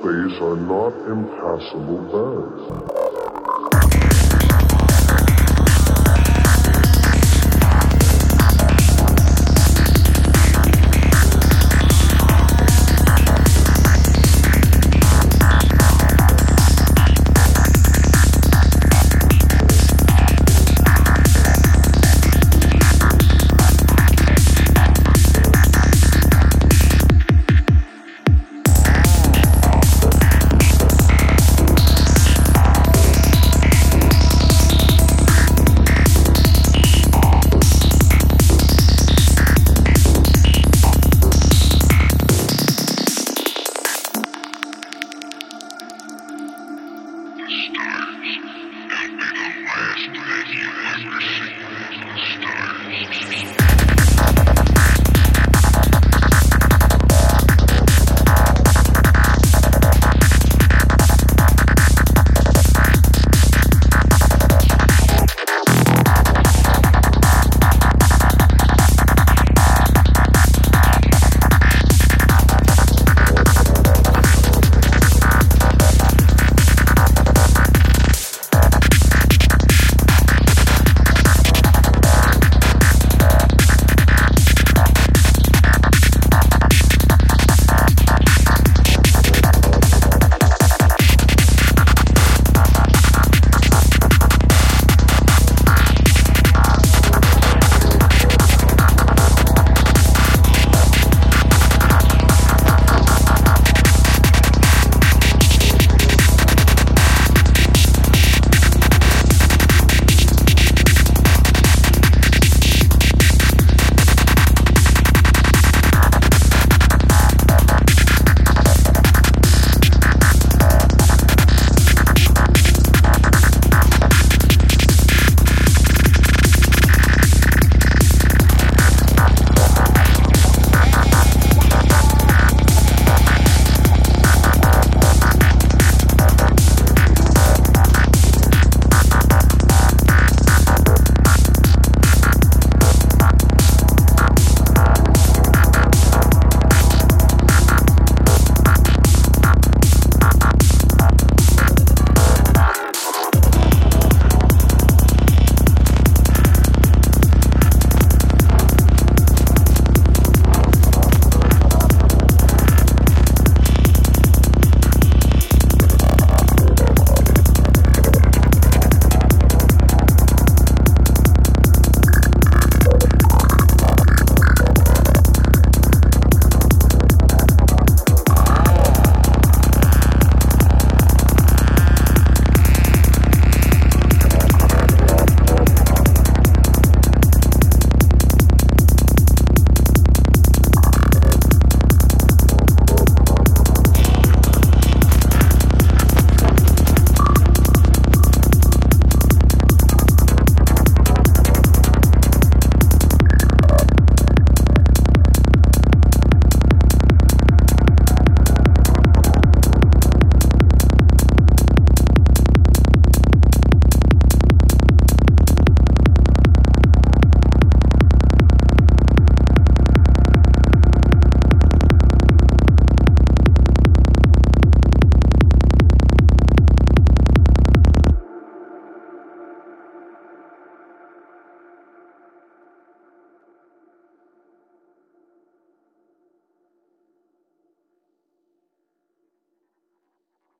space are not impassable barriers.